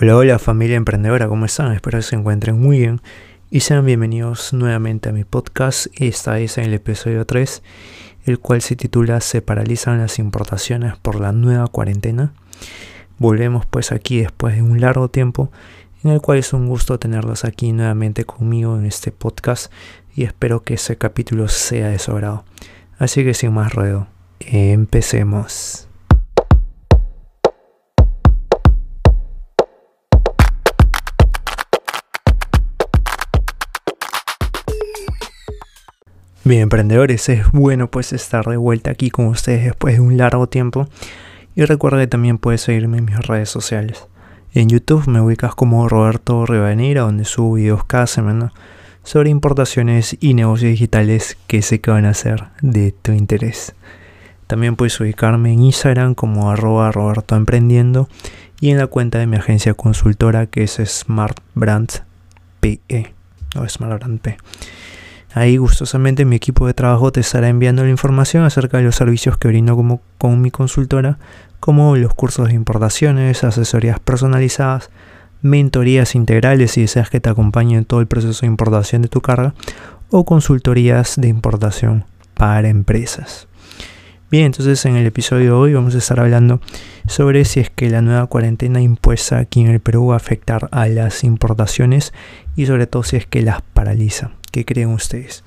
Hola, hola familia emprendedora, ¿cómo están? Espero que se encuentren muy bien y sean bienvenidos nuevamente a mi podcast. Esta es en el episodio 3, el cual se titula Se paralizan las importaciones por la nueva cuarentena. Volvemos pues aquí después de un largo tiempo en el cual es un gusto tenerlos aquí nuevamente conmigo en este podcast y espero que ese capítulo sea de su agrado. Así que sin más ruedo, empecemos. Bien, emprendedores, es bueno pues estar de vuelta aquí con ustedes después de un largo tiempo. Y recuerda que también puedes seguirme en mis redes sociales. En YouTube me ubicas como Roberto Rivadeneira, donde subo videos cada semana sobre importaciones y negocios digitales que sé que van a ser de tu interés. También puedes ubicarme en Instagram como arroba Roberto Emprendiendo y en la cuenta de mi agencia consultora que es Smart Brand PE o Smart. Ahí gustosamente mi equipo de trabajo te estará enviando la información acerca de los servicios que brindo como, con mi consultora, como los cursos de importaciones, asesorías personalizadas, mentorías integrales si deseas que te acompañe en todo el proceso de importación de tu carga, o consultorías de importación para empresas. Bien, entonces en el episodio de hoy vamos a estar hablando sobre si es que la nueva cuarentena impuesta aquí en el Perú va a afectar a las importaciones y sobre todo si es que las paraliza. ¿Qué creen ustedes?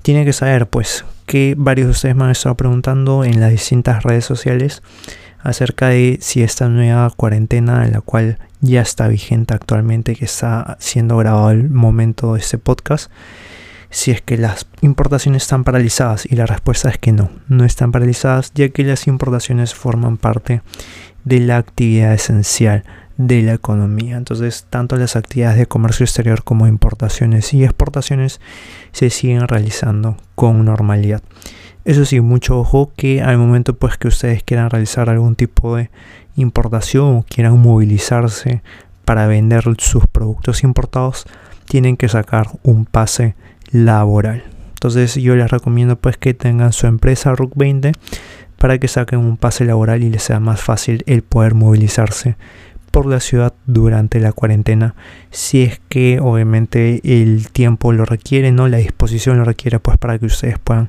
Tienen que saber, pues, que varios de ustedes me han estado preguntando en las distintas redes sociales acerca de si esta nueva cuarentena, en la cual ya está vigente actualmente, que está siendo grabado el momento de este podcast, si es que las importaciones están paralizadas y la respuesta es que no, no están paralizadas ya que las importaciones forman parte de la actividad esencial de la economía. Entonces, tanto las actividades de comercio exterior como importaciones y exportaciones se siguen realizando con normalidad. Eso sí, mucho ojo que al momento pues que ustedes quieran realizar algún tipo de importación o quieran movilizarse para vender sus productos importados, tienen que sacar un pase laboral. Entonces yo les recomiendo pues que tengan su empresa RUC 20 para que saquen un pase laboral y les sea más fácil el poder movilizarse por la ciudad durante la cuarentena si es que obviamente el tiempo lo requiere no la disposición lo requiere pues para que ustedes puedan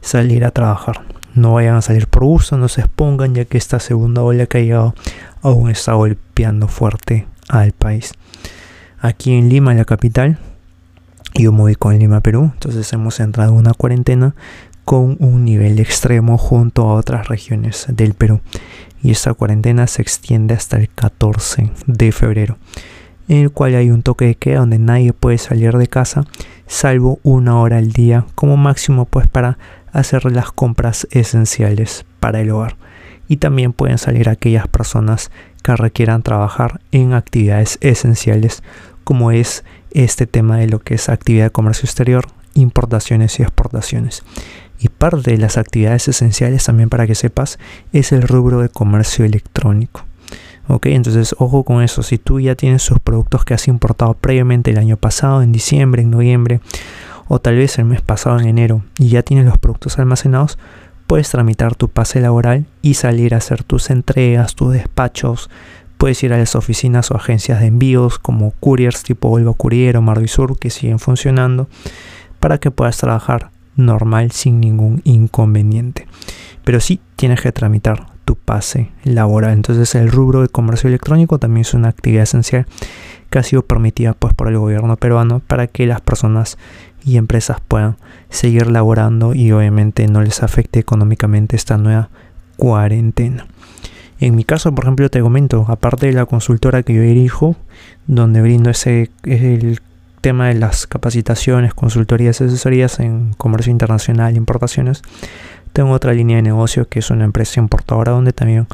salir a trabajar. No vayan a salir por gusto no se expongan ya que esta segunda ola que ha llegado aún está golpeando fuerte al país. Aquí en Lima la capital yo me ubico en Lima Perú entonces hemos entrado en una cuarentena con un nivel extremo junto a otras regiones del Perú y esta cuarentena se extiende hasta el 14 de febrero, en el cual hay un toque de queda donde nadie puede salir de casa salvo una hora al día como máximo pues para hacer las compras esenciales para el hogar y también pueden salir aquellas personas que requieran trabajar en actividades esenciales como es este tema de lo que es actividad de comercio exterior, importaciones y exportaciones. Parte de las actividades esenciales también para que sepas es el rubro de comercio electrónico. Ok, entonces ojo con eso. Si tú ya tienes sus productos que has importado previamente el año pasado, en diciembre, en noviembre, o tal vez el mes pasado en enero, y ya tienes los productos almacenados, puedes tramitar tu pase laboral y salir a hacer tus entregas, tus despachos. Puedes ir a las oficinas o agencias de envíos como couriers tipo Volvo Courier o Marvisur que siguen funcionando para que puedas trabajar normal sin ningún inconveniente. Pero sí tienes que tramitar tu pase laboral. Entonces el rubro de comercio electrónico también es una actividad esencial que ha sido permitida pues, por el gobierno peruano para que las personas y empresas puedan seguir laborando y obviamente no les afecte económicamente esta nueva cuarentena. En mi caso, por ejemplo, te comento, aparte de la consultora que yo dirijo, donde brindo ese el tema de las capacitaciones, consultorías y asesorías en comercio internacional, importaciones, tengo otra línea de negocio que es una empresa importadora donde también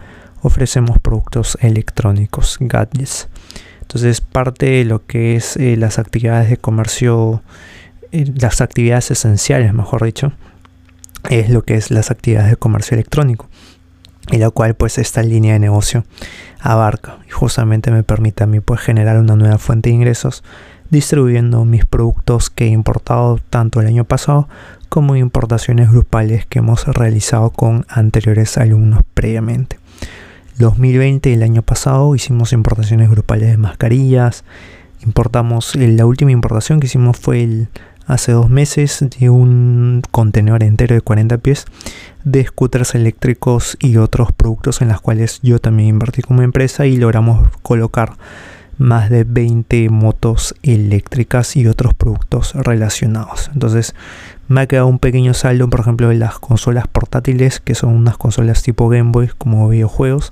ofrecemos productos electrónicos, gadgets. Entonces parte de lo que es eh, las actividades de comercio, eh, las actividades esenciales, mejor dicho, es lo que es las actividades de comercio electrónico y la cual pues esta línea de negocio abarca y justamente me permite a mí pues generar una nueva fuente de ingresos distribuyendo mis productos que he importado tanto el año pasado como importaciones grupales que hemos realizado con anteriores alumnos previamente. 2020, el año pasado, hicimos importaciones grupales de mascarillas. Importamos, eh, la última importación que hicimos fue hace dos meses de un contenedor entero de 40 pies de scooters eléctricos y otros productos en los cuales yo también invertí como empresa y logramos colocar más de 20 motos eléctricas y otros productos relacionados. Entonces me ha quedado un pequeño saldo, por ejemplo, de las consolas portátiles, que son unas consolas tipo Game Boy como videojuegos,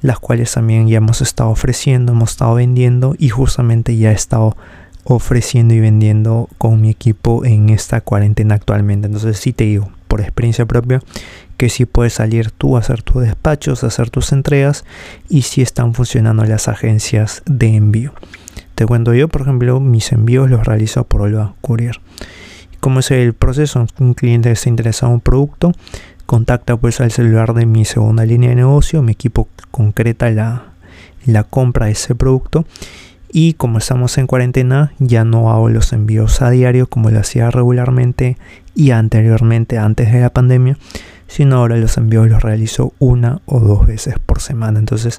las cuales también ya hemos estado ofreciendo, hemos estado vendiendo y justamente ya he estado ofreciendo y vendiendo con mi equipo en esta cuarentena actualmente. Entonces sí te digo, por experiencia propia, que si puedes salir tú a hacer tus despachos, a hacer tus entregas y si están funcionando las agencias de envío. Te cuento yo, por ejemplo, mis envíos los realizo por Olva Courier. ¿Cómo es el proceso? Un cliente está interesado en un producto, contacta pues al celular de mi segunda línea de negocio, mi equipo concreta la, la compra de ese producto y como estamos en cuarentena ya no hago los envíos a diario como lo hacía regularmente y anteriormente antes de la pandemia sino ahora los envíos los realizo una o dos veces por semana. Entonces,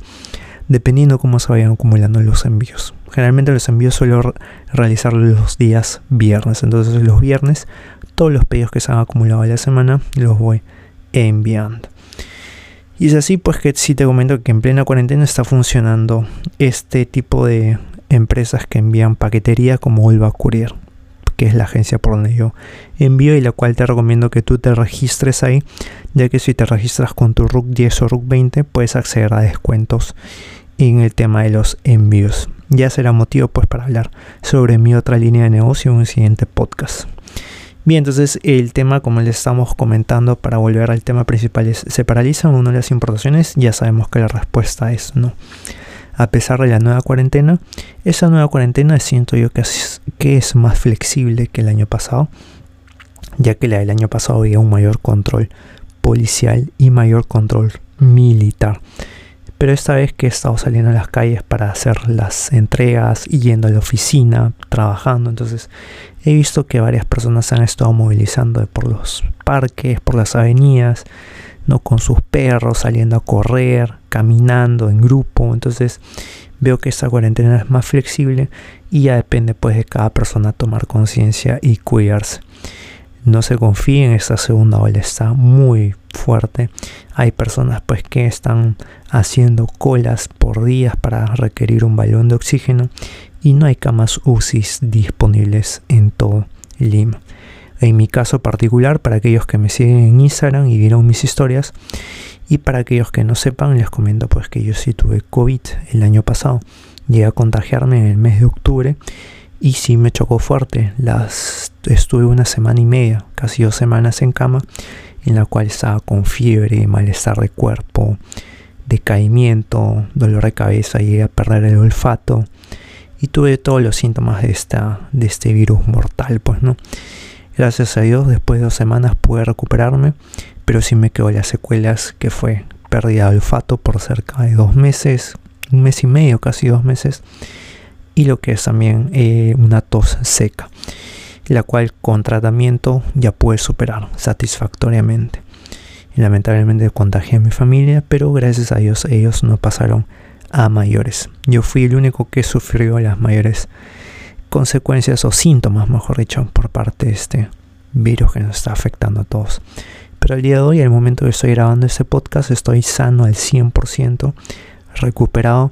dependiendo cómo se vayan acumulando los envíos. Generalmente los envíos suelo realizar los días viernes. Entonces, los viernes, todos los pedidos que se han acumulado en la semana los voy enviando. Y es así, pues que si te comento que en plena cuarentena está funcionando este tipo de empresas que envían paquetería como Olva Courier que es la agencia por donde yo envío y la cual te recomiendo que tú te registres ahí, ya que si te registras con tu RUC 10 o RUC 20 puedes acceder a descuentos en el tema de los envíos. Ya será motivo pues para hablar sobre mi otra línea de negocio en un siguiente podcast. Bien, entonces el tema, como les estamos comentando, para volver al tema principal es, ¿se paralizan o no las importaciones? Ya sabemos que la respuesta es no a pesar de la nueva cuarentena. Esa nueva cuarentena siento yo que es, más flexible que el año pasado, ya que la del año pasado había un mayor control policial y mayor control militar. Pero esta vez que he estado saliendo a las calles para hacer las entregas yendo a la oficina, trabajando, entonces he visto que varias personas han estado movilizando por los parques, por las avenidas, no con sus perros, saliendo a correr, caminando en grupo. Entonces veo que esta cuarentena es más flexible y ya depende pues de cada persona tomar conciencia y cuidarse. No se confíen, esta segunda ola está muy fuerte. Hay personas pues que están haciendo colas por días para requerir un balón de oxígeno y no hay camas UCI disponibles en todo Lima. En mi caso particular, para aquellos que me siguen en Instagram y vieron mis historias, y para aquellos que no sepan, les comento pues que yo sí tuve COVID el año pasado. Llegué a contagiarme en el mes de octubre y sí me chocó fuerte. Las, estuve una semana y media, casi dos semanas en cama, en la cual estaba con fiebre, malestar de cuerpo, decaimiento, dolor de cabeza, llegué a perder el olfato y tuve todos los síntomas de, esta, de este virus mortal, pues, ¿no? Gracias a Dios, después de dos semanas pude recuperarme, pero sí me quedó las secuelas que fue pérdida de olfato por cerca de dos meses, un mes y medio, casi dos meses, y lo que es también eh, una tos seca, la cual con tratamiento ya pude superar satisfactoriamente. Y lamentablemente contagié a mi familia, pero gracias a Dios ellos no pasaron a mayores. Yo fui el único que sufrió las mayores consecuencias o síntomas, mejor dicho, por parte de este virus que nos está afectando a todos. Pero el día de hoy, al momento que estoy grabando este podcast, estoy sano al 100%, recuperado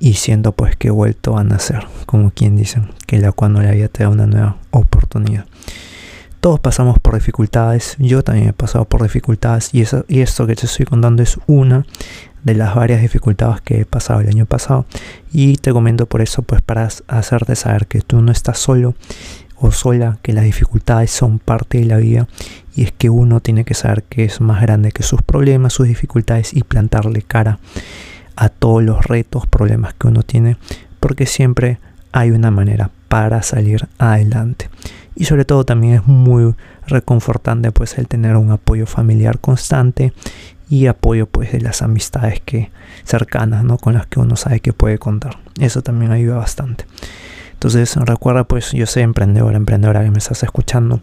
y siento pues que he vuelto a nacer, como quien dicen, que la cuando la vida te da una nueva oportunidad. Todos pasamos por dificultades, yo también he pasado por dificultades y, eso, y esto que te estoy contando es una de las varias dificultades que he pasado el año pasado y te comento por eso pues para hacerte saber que tú no estás solo o sola, que las dificultades son parte de la vida y es que uno tiene que saber que es más grande que sus problemas, sus dificultades y plantarle cara a todos los retos, problemas que uno tiene, porque siempre hay una manera para salir adelante. Y sobre todo también es muy reconfortante pues el tener un apoyo familiar constante y apoyo pues de las amistades que cercanas, ¿no? Con las que uno sabe que puede contar. Eso también ayuda bastante. Entonces recuerda pues yo soy emprendedor, emprendedora que me estás escuchando,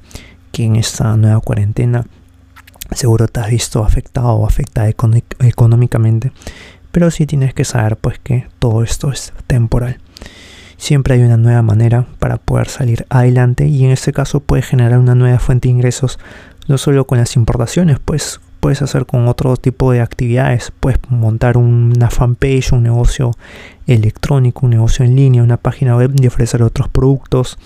que en esta nueva cuarentena seguro te has visto afectado o afectada económicamente, pero sí tienes que saber pues que todo esto es temporal. Siempre hay una nueva manera para poder salir adelante y en este caso puedes generar una nueva fuente de ingresos no solo con las importaciones, pues puedes hacer con otro tipo de actividades, puedes montar una fanpage, un negocio electrónico, un negocio en línea, una página web y ofrecer otros productos.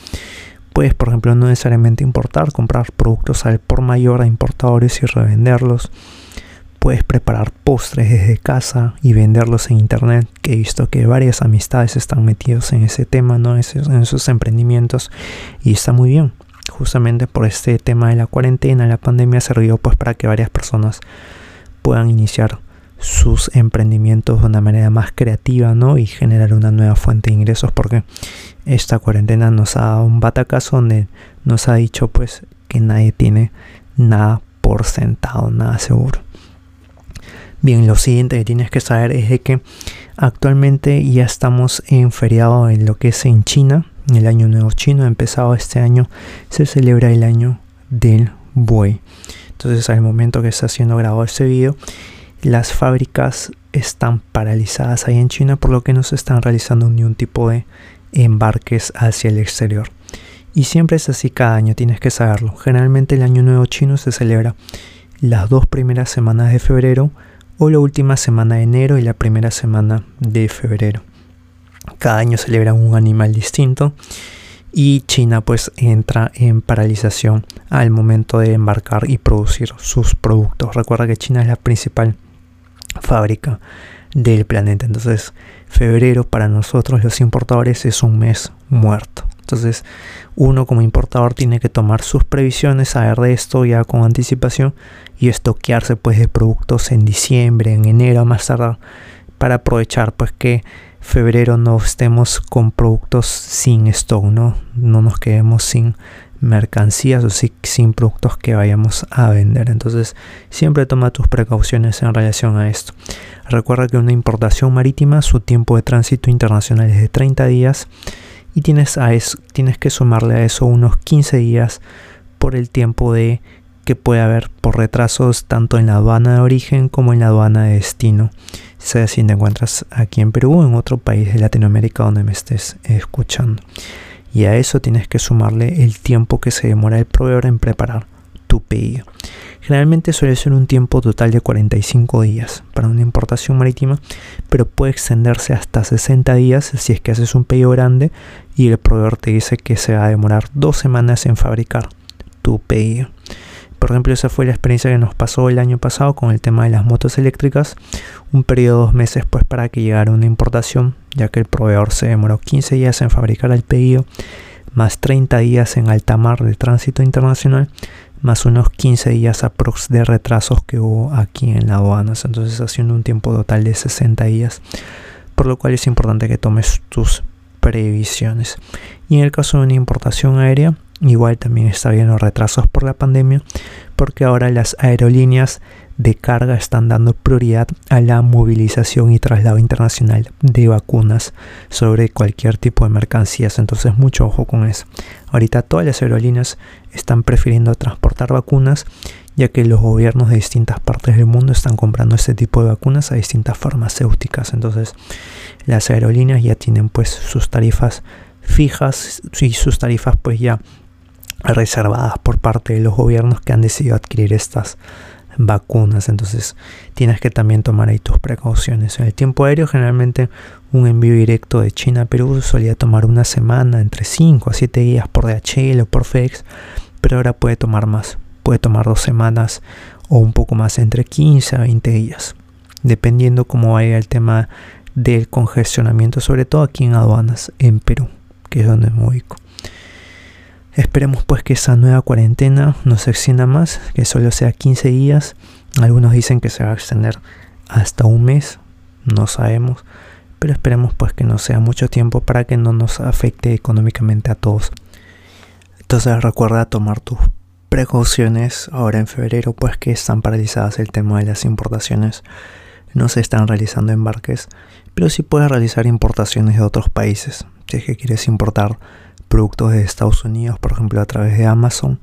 Puedes, por ejemplo, no necesariamente importar, comprar productos al por mayor a importadores y revenderlos. Puedes preparar postres desde casa y venderlos en internet, que he visto que varias amistades están metidos en ese tema, ¿no? en esos emprendimientos y está muy bien justamente por este tema de la cuarentena, la pandemia sirvió pues para que varias personas puedan iniciar sus emprendimientos de una manera más creativa, ¿no? Y generar una nueva fuente de ingresos porque esta cuarentena nos ha dado un batacazo donde nos ha dicho pues que nadie tiene nada por sentado, nada seguro. Bien, lo siguiente que tienes que saber es de que actualmente ya estamos en feriado en lo que es en China, el año nuevo chino, empezado este año, se celebra el año del buey. Entonces al momento que está siendo grabado este video, las fábricas están paralizadas ahí en China, por lo que no se están realizando ningún tipo de embarques hacia el exterior. Y siempre es así cada año, tienes que saberlo. Generalmente el año nuevo chino se celebra las dos primeras semanas de febrero o la última semana de enero y la primera semana de febrero. Cada año celebran un animal distinto y China pues entra en paralización al momento de embarcar y producir sus productos. Recuerda que China es la principal fábrica del planeta. Entonces, febrero para nosotros los importadores es un mes muerto. Entonces, uno como importador tiene que tomar sus previsiones, saber de esto ya con anticipación y estoquearse pues de productos en diciembre, en enero más tarde para aprovechar pues que febrero no estemos con productos sin stock, ¿no? No nos quedemos sin mercancías o sin productos que vayamos a vender. Entonces, siempre toma tus precauciones en relación a esto. Recuerda que una importación marítima, su tiempo de tránsito internacional es de 30 días y tienes, a eso, tienes que sumarle a eso unos 15 días por el tiempo de que puede haber por retrasos tanto en la aduana de origen como en la aduana de destino sea si te encuentras aquí en Perú o en otro país de Latinoamérica donde me estés escuchando. Y a eso tienes que sumarle el tiempo que se demora el proveedor en preparar tu pedido. Generalmente suele ser un tiempo total de 45 días para una importación marítima, pero puede extenderse hasta 60 días si es que haces un pedido grande y el proveedor te dice que se va a demorar dos semanas en fabricar tu pedido. Por ejemplo, esa fue la experiencia que nos pasó el año pasado con el tema de las motos eléctricas. Un periodo de dos meses pues para que llegara una importación, ya que el proveedor se demoró 15 días en fabricar el pedido, más 30 días en alta mar de tránsito internacional, más unos 15 días aprox de retrasos que hubo aquí en la aduanas. Entonces haciendo un tiempo total de 60 días, por lo cual es importante que tomes tus previsiones. Y en el caso de una importación aérea, Igual también está habiendo retrasos por la pandemia porque ahora las aerolíneas de carga están dando prioridad a la movilización y traslado internacional de vacunas sobre cualquier tipo de mercancías. Entonces mucho ojo con eso. Ahorita todas las aerolíneas están prefiriendo transportar vacunas ya que los gobiernos de distintas partes del mundo están comprando este tipo de vacunas a distintas farmacéuticas. Entonces las aerolíneas ya tienen pues sus tarifas fijas y sus tarifas pues ya reservadas por parte de los gobiernos que han decidido adquirir estas vacunas. Entonces tienes que también tomar ahí tus precauciones. En el tiempo aéreo generalmente un envío directo de China a Perú solía tomar una semana, entre 5 a 7 días por DHL o por FedEx, pero ahora puede tomar más. Puede tomar dos semanas o un poco más, entre 15 a 20 días, dependiendo cómo vaya el tema del congestionamiento, sobre todo aquí en aduanas en Perú, que es donde me ubico. Esperemos pues que esa nueva cuarentena no se extienda más, que solo sea 15 días. Algunos dicen que se va a extender hasta un mes, no sabemos, pero esperemos pues que no sea mucho tiempo para que no nos afecte económicamente a todos. Entonces recuerda tomar tus precauciones ahora en febrero pues que están paralizadas el tema de las importaciones. No se están realizando embarques, pero sí puedes realizar importaciones de otros países. Si es que quieres importar productos de Estados Unidos, por ejemplo a través de Amazon,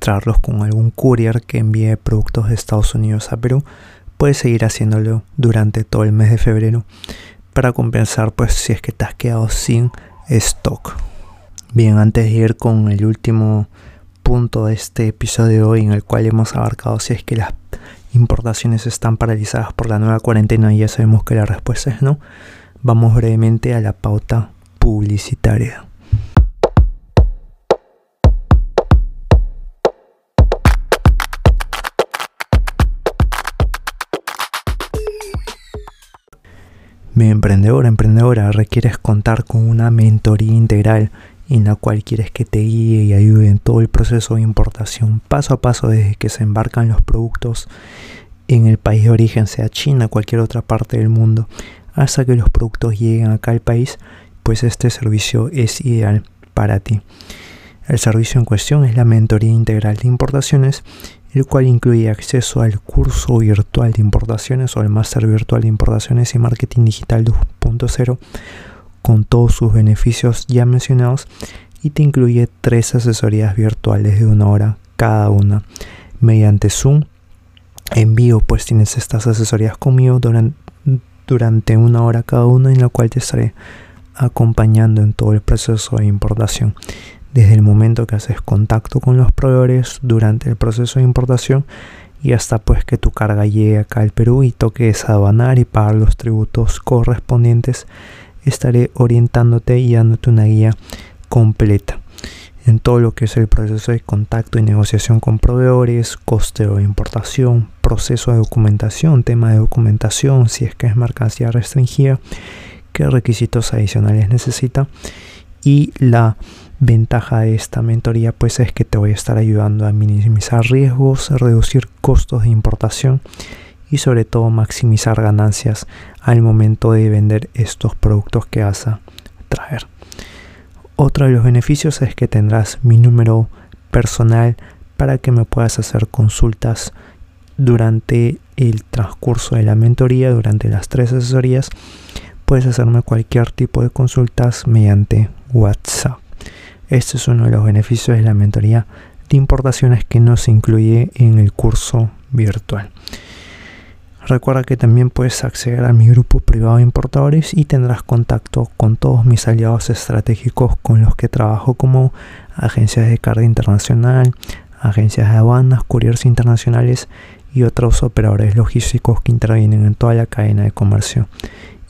traerlos con algún courier que envíe productos de Estados Unidos a Perú, puedes seguir haciéndolo durante todo el mes de febrero para compensar pues si es que te has quedado sin stock. Bien, antes de ir con el último punto de este episodio de hoy en el cual hemos abarcado si es que las importaciones están paralizadas por la nueva cuarentena y ya sabemos que la respuesta es no, vamos brevemente a la pauta publicitaria. Mi emprendedor, emprendedora, requieres contar con una mentoría integral en la cual quieres que te guíe y ayude en todo el proceso de importación, paso a paso desde que se embarcan los productos en el país de origen, sea China cualquier otra parte del mundo, hasta que los productos lleguen acá al país, pues este servicio es ideal para ti. El servicio en cuestión es la mentoría integral de importaciones el cual incluye acceso al curso virtual de importaciones o al máster virtual de importaciones y marketing digital 2.0 con todos sus beneficios ya mencionados y te incluye tres asesorías virtuales de una hora cada una. Mediante Zoom en vivo pues tienes estas asesorías conmigo durante una hora cada una en la cual te estaré acompañando en todo el proceso de importación desde el momento que haces contacto con los proveedores durante el proceso de importación y hasta pues que tu carga llegue acá al Perú y toques aduanar y pagar los tributos correspondientes, estaré orientándote y dándote una guía completa en todo lo que es el proceso de contacto y negociación con proveedores, costeo de importación, proceso de documentación, tema de documentación, si es que es mercancía restringida, qué requisitos adicionales necesita y la ventaja de esta mentoría pues es que te voy a estar ayudando a minimizar riesgos, reducir costos de importación y sobre todo maximizar ganancias al momento de vender estos productos que vas a traer. Otro de los beneficios es que tendrás mi número personal para que me puedas hacer consultas durante el transcurso de la mentoría, durante las tres asesorías. Puedes hacerme cualquier tipo de consultas mediante WhatsApp. Este es uno de los beneficios de la mentoría de importaciones que no se incluye en el curso virtual. Recuerda que también puedes acceder a mi grupo privado de importadores y tendrás contacto con todos mis aliados estratégicos con los que trabajo como agencias de carga internacional, agencias de aduanas, couriers internacionales y otros operadores logísticos que intervienen en toda la cadena de comercio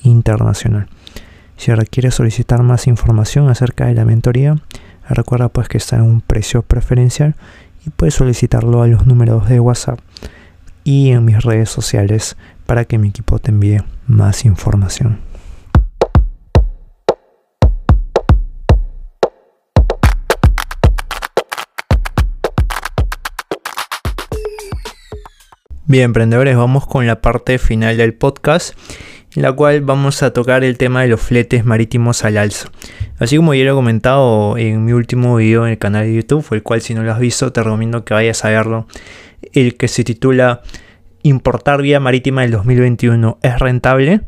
internacional. Si requieres solicitar más información acerca de la mentoría, recuerda pues que está en un precio preferencial y puedes solicitarlo a los números de WhatsApp y en mis redes sociales para que mi equipo te envíe más información. Bien, emprendedores, vamos con la parte final del podcast en la cual vamos a tocar el tema de los fletes marítimos al alza. Así como ya lo he comentado en mi último video en el canal de YouTube, el cual si no lo has visto te recomiendo que vayas a verlo, el que se titula Importar vía marítima del 2021 es rentable.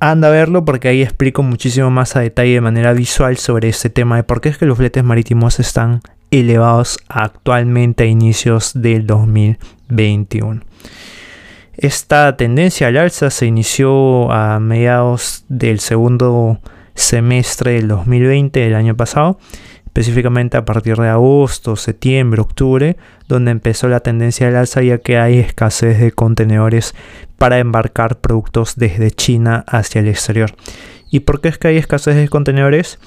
Anda a verlo porque ahí explico muchísimo más a detalle de manera visual sobre este tema de por qué es que los fletes marítimos están elevados actualmente a inicios del 2021. Esta tendencia al alza se inició a mediados del segundo semestre del 2020 del año pasado, específicamente a partir de agosto, septiembre, octubre, donde empezó la tendencia al alza ya que hay escasez de contenedores para embarcar productos desde China hacia el exterior. ¿Y por qué es que hay escasez de contenedores?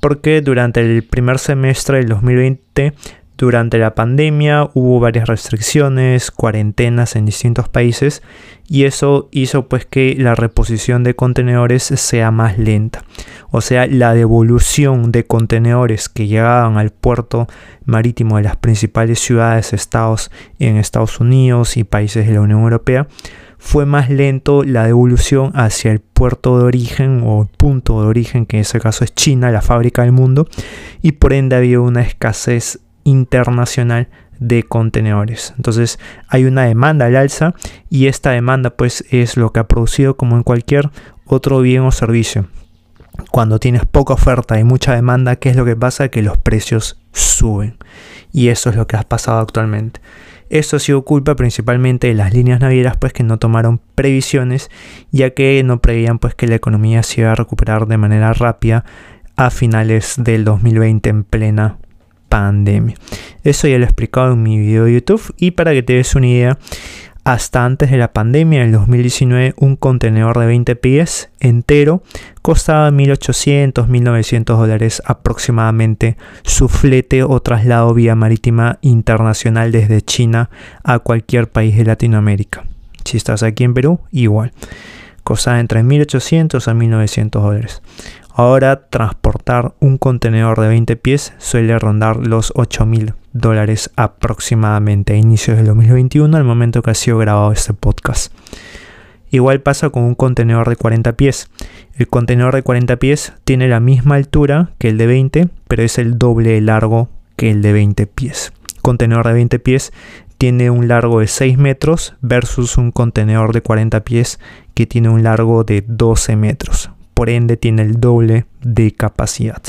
Porque durante el primer semestre del 2020 durante la pandemia hubo varias restricciones, cuarentenas en distintos países y eso hizo pues que la reposición de contenedores sea más lenta. O sea, la devolución de contenedores que llegaban al puerto marítimo de las principales ciudades, estados en Estados Unidos y países de la Unión Europea fue más lento la devolución hacia el puerto de origen o punto de origen, que en ese caso es China, la fábrica del mundo, y por ende había una escasez internacional de contenedores. Entonces hay una demanda al alza y esta demanda pues es lo que ha producido como en cualquier otro bien o servicio. Cuando tienes poca oferta y mucha demanda, ¿qué es lo que pasa? Que los precios suben. Y eso es lo que ha pasado actualmente. Esto ha sido culpa principalmente de las líneas navieras pues que no tomaron previsiones ya que no prevían pues que la economía se iba a recuperar de manera rápida a finales del 2020 en plena pandemia. Eso ya lo he explicado en mi video de YouTube y para que te des una idea, hasta antes de la pandemia, en el 2019, un contenedor de 20 pies entero costaba 1.800, 1.900 dólares aproximadamente su flete o traslado vía marítima internacional desde China a cualquier país de Latinoamérica. Si estás aquí en Perú, igual. Costaba entre 1.800 a 1.900 dólares. Ahora transportar un contenedor de 20 pies suele rondar los 8.000 dólares aproximadamente a inicios del 2021, al momento que ha sido grabado este podcast. Igual pasa con un contenedor de 40 pies. El contenedor de 40 pies tiene la misma altura que el de 20, pero es el doble de largo que el de 20 pies. contenedor de 20 pies tiene un largo de 6 metros versus un contenedor de 40 pies que tiene un largo de 12 metros por ende tiene el doble de capacidad.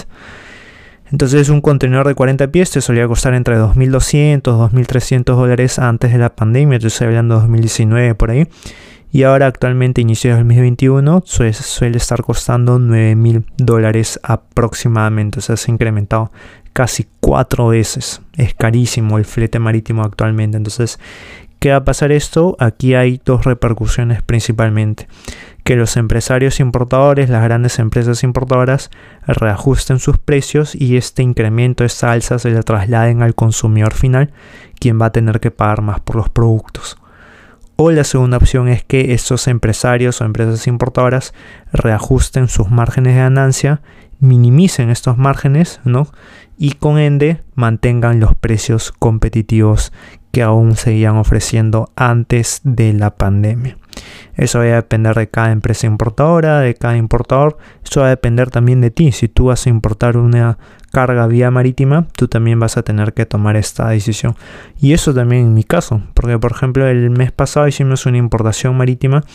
Entonces un contenedor de 40 pies te solía costar entre 2.200, 2.300 dólares antes de la pandemia, yo estoy hablando de 2019 por ahí. Y ahora actualmente, inicio de 2021, suele, estar costando 9.000 dólares aproximadamente. O sea, se ha incrementado casi cuatro veces. Es carísimo el flete marítimo actualmente. Entonces, ¿qué va a pasar esto? Aquí hay dos repercusiones principalmente que los empresarios importadores, las grandes empresas importadoras, reajusten sus precios y este incremento, esta alza se le trasladen al consumidor final, quien va a tener que pagar más por los productos. O la segunda opción es que estos empresarios o empresas importadoras reajusten sus márgenes de ganancia, minimicen estos márgenes, ¿no? Y con ende mantengan los precios competitivos que aún seguían ofreciendo antes de la pandemia. Eso va a depender de cada empresa importadora, de cada importador. Eso va a depender también de ti. Si tú vas a importar una carga vía marítima, tú también vas a tener que tomar esta decisión. Y eso también en mi caso, porque por ejemplo el mes pasado hicimos una importación marítima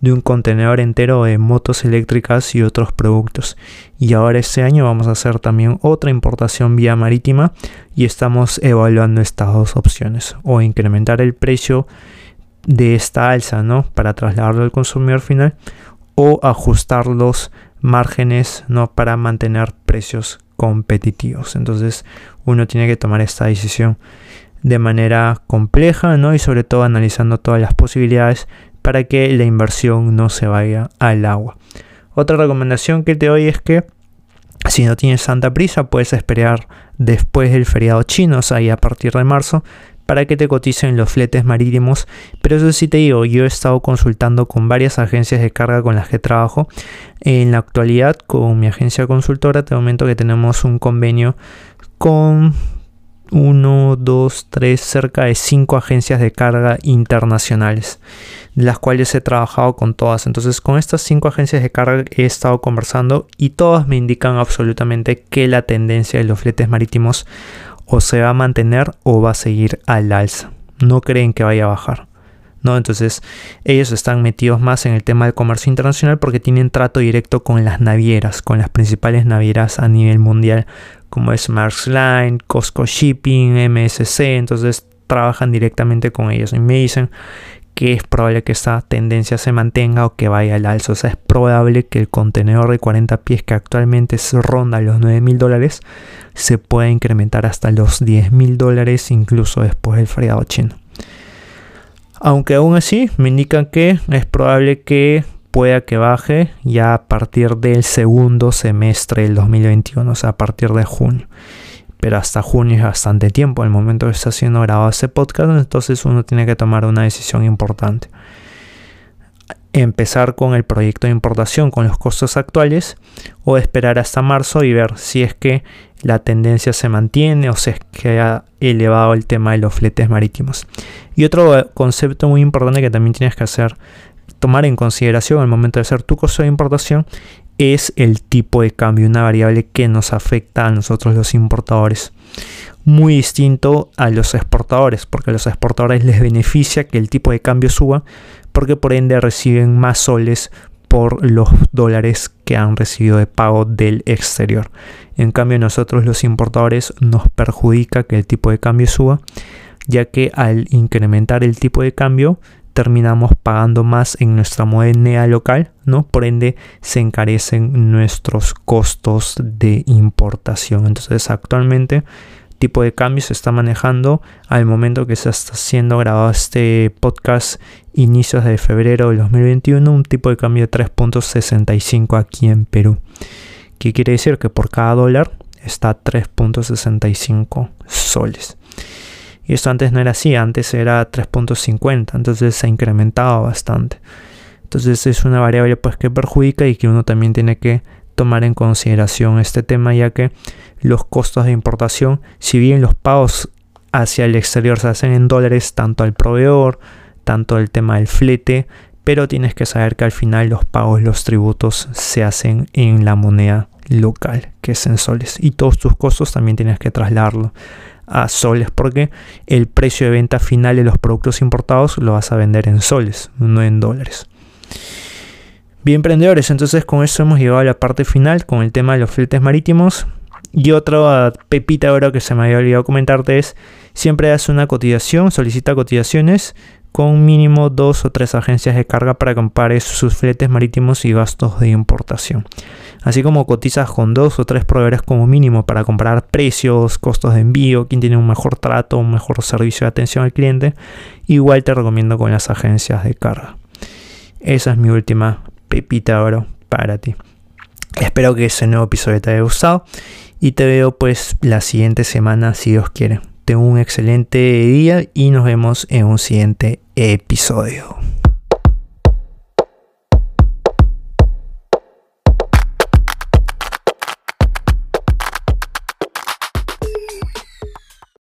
de un contenedor entero de motos eléctricas y otros productos. Y ahora este año vamos a hacer también otra importación vía marítima y estamos evaluando estas dos opciones. O incrementar el precio de esta alza, ¿no? Para trasladarlo al consumidor final o ajustar los márgenes, ¿no? Para mantener precios competitivos. Entonces uno tiene que tomar esta decisión de manera compleja, ¿no? Y sobre todo analizando todas las posibilidades para que la inversión no se vaya al agua. Otra recomendación que te doy es que si no tienes tanta prisa, puedes esperar después del feriado chino, o sea, a partir de marzo, para que te coticen los fletes marítimos. Pero eso sí te digo, yo he estado consultando con varias agencias de carga con las que trabajo. En la actualidad, con mi agencia consultora, te momento que tenemos un convenio con 1, 2, 3, cerca de 5 agencias de carga internacionales, las cuales he trabajado con todas. Entonces, con estas 5 agencias de carga he estado conversando y todas me indican absolutamente que la tendencia de los fletes marítimos o se va a mantener o va a seguir al alza. No creen que vaya a bajar. ¿no? Entonces ellos están metidos más en el tema del comercio internacional porque tienen trato directo con las navieras, con las principales navieras a nivel mundial como es Maersk Line, Costco Shipping, MSC, entonces trabajan directamente con ellos y me dicen que es probable que esta tendencia se mantenga o que vaya al alza. O sea, es probable que el contenedor de 40 pies que actualmente ronda los 9 mil dólares se pueda incrementar hasta los 10 mil dólares incluso después del feriado chino. Aunque aún así me indican que es probable que pueda que baje ya a partir del segundo semestre del 2021, o sea, a partir de junio pero hasta junio es bastante tiempo, el momento que está siendo grabado ese podcast, entonces uno tiene que tomar una decisión importante. Empezar con el proyecto de importación con los costos actuales o esperar hasta marzo y ver si es que la tendencia se mantiene o si es que ha elevado el tema de los fletes marítimos. Y otro concepto muy importante que también tienes que hacer, tomar en consideración al momento de hacer tu costo de importación es el tipo de cambio, una variable que nos afecta a nosotros los importadores. Muy distinto a los exportadores, porque a los exportadores les beneficia que el tipo de cambio suba, porque por ende reciben más soles por los dólares que han recibido de pago del exterior. En cambio, nosotros los importadores nos perjudica que el tipo de cambio suba, ya que al incrementar el tipo de cambio terminamos pagando más en nuestra moneda local, ¿no? Por ende se encarecen nuestros costos de importación. Entonces actualmente tipo de cambio se está manejando al momento que se está siendo grabado este podcast inicios de febrero del 2021 un tipo de cambio de 3.65 aquí en Perú. ¿Qué quiere decir? Que por cada dólar está 3.65 soles. Y esto antes no era así, antes era 3.50, entonces se ha incrementado bastante. Entonces es una variable pues que perjudica y que uno también tiene que tomar en consideración este tema ya que los costos de importación, si bien los pagos hacia el exterior se hacen en dólares, tanto al proveedor, tanto el tema del flete, pero tienes que saber que al final los pagos, los tributos se hacen en la moneda local, que es en soles. Y todos tus costos también tienes que trasladarlo a soles porque el precio de venta final de los productos importados lo vas a vender en soles, no en dólares. Bien, emprendedores, entonces con eso hemos llegado a la parte final con el tema de los fletes marítimos. Y otra pepita ahora que se me había olvidado comentarte es, siempre haz una cotización, solicita cotizaciones con mínimo dos o tres agencias de carga para comparar sus fletes marítimos y gastos de importación. Así como cotizas con dos o tres proveedores como mínimo para comparar precios, costos de envío, quién tiene un mejor trato, un mejor servicio de atención al cliente, igual te recomiendo con las agencias de carga. Esa es mi última pepita oro para ti. Espero que ese nuevo episodio te haya gustado y te veo pues la siguiente semana si Dios quiere. Tengo un excelente día y nos vemos en un siguiente episodio.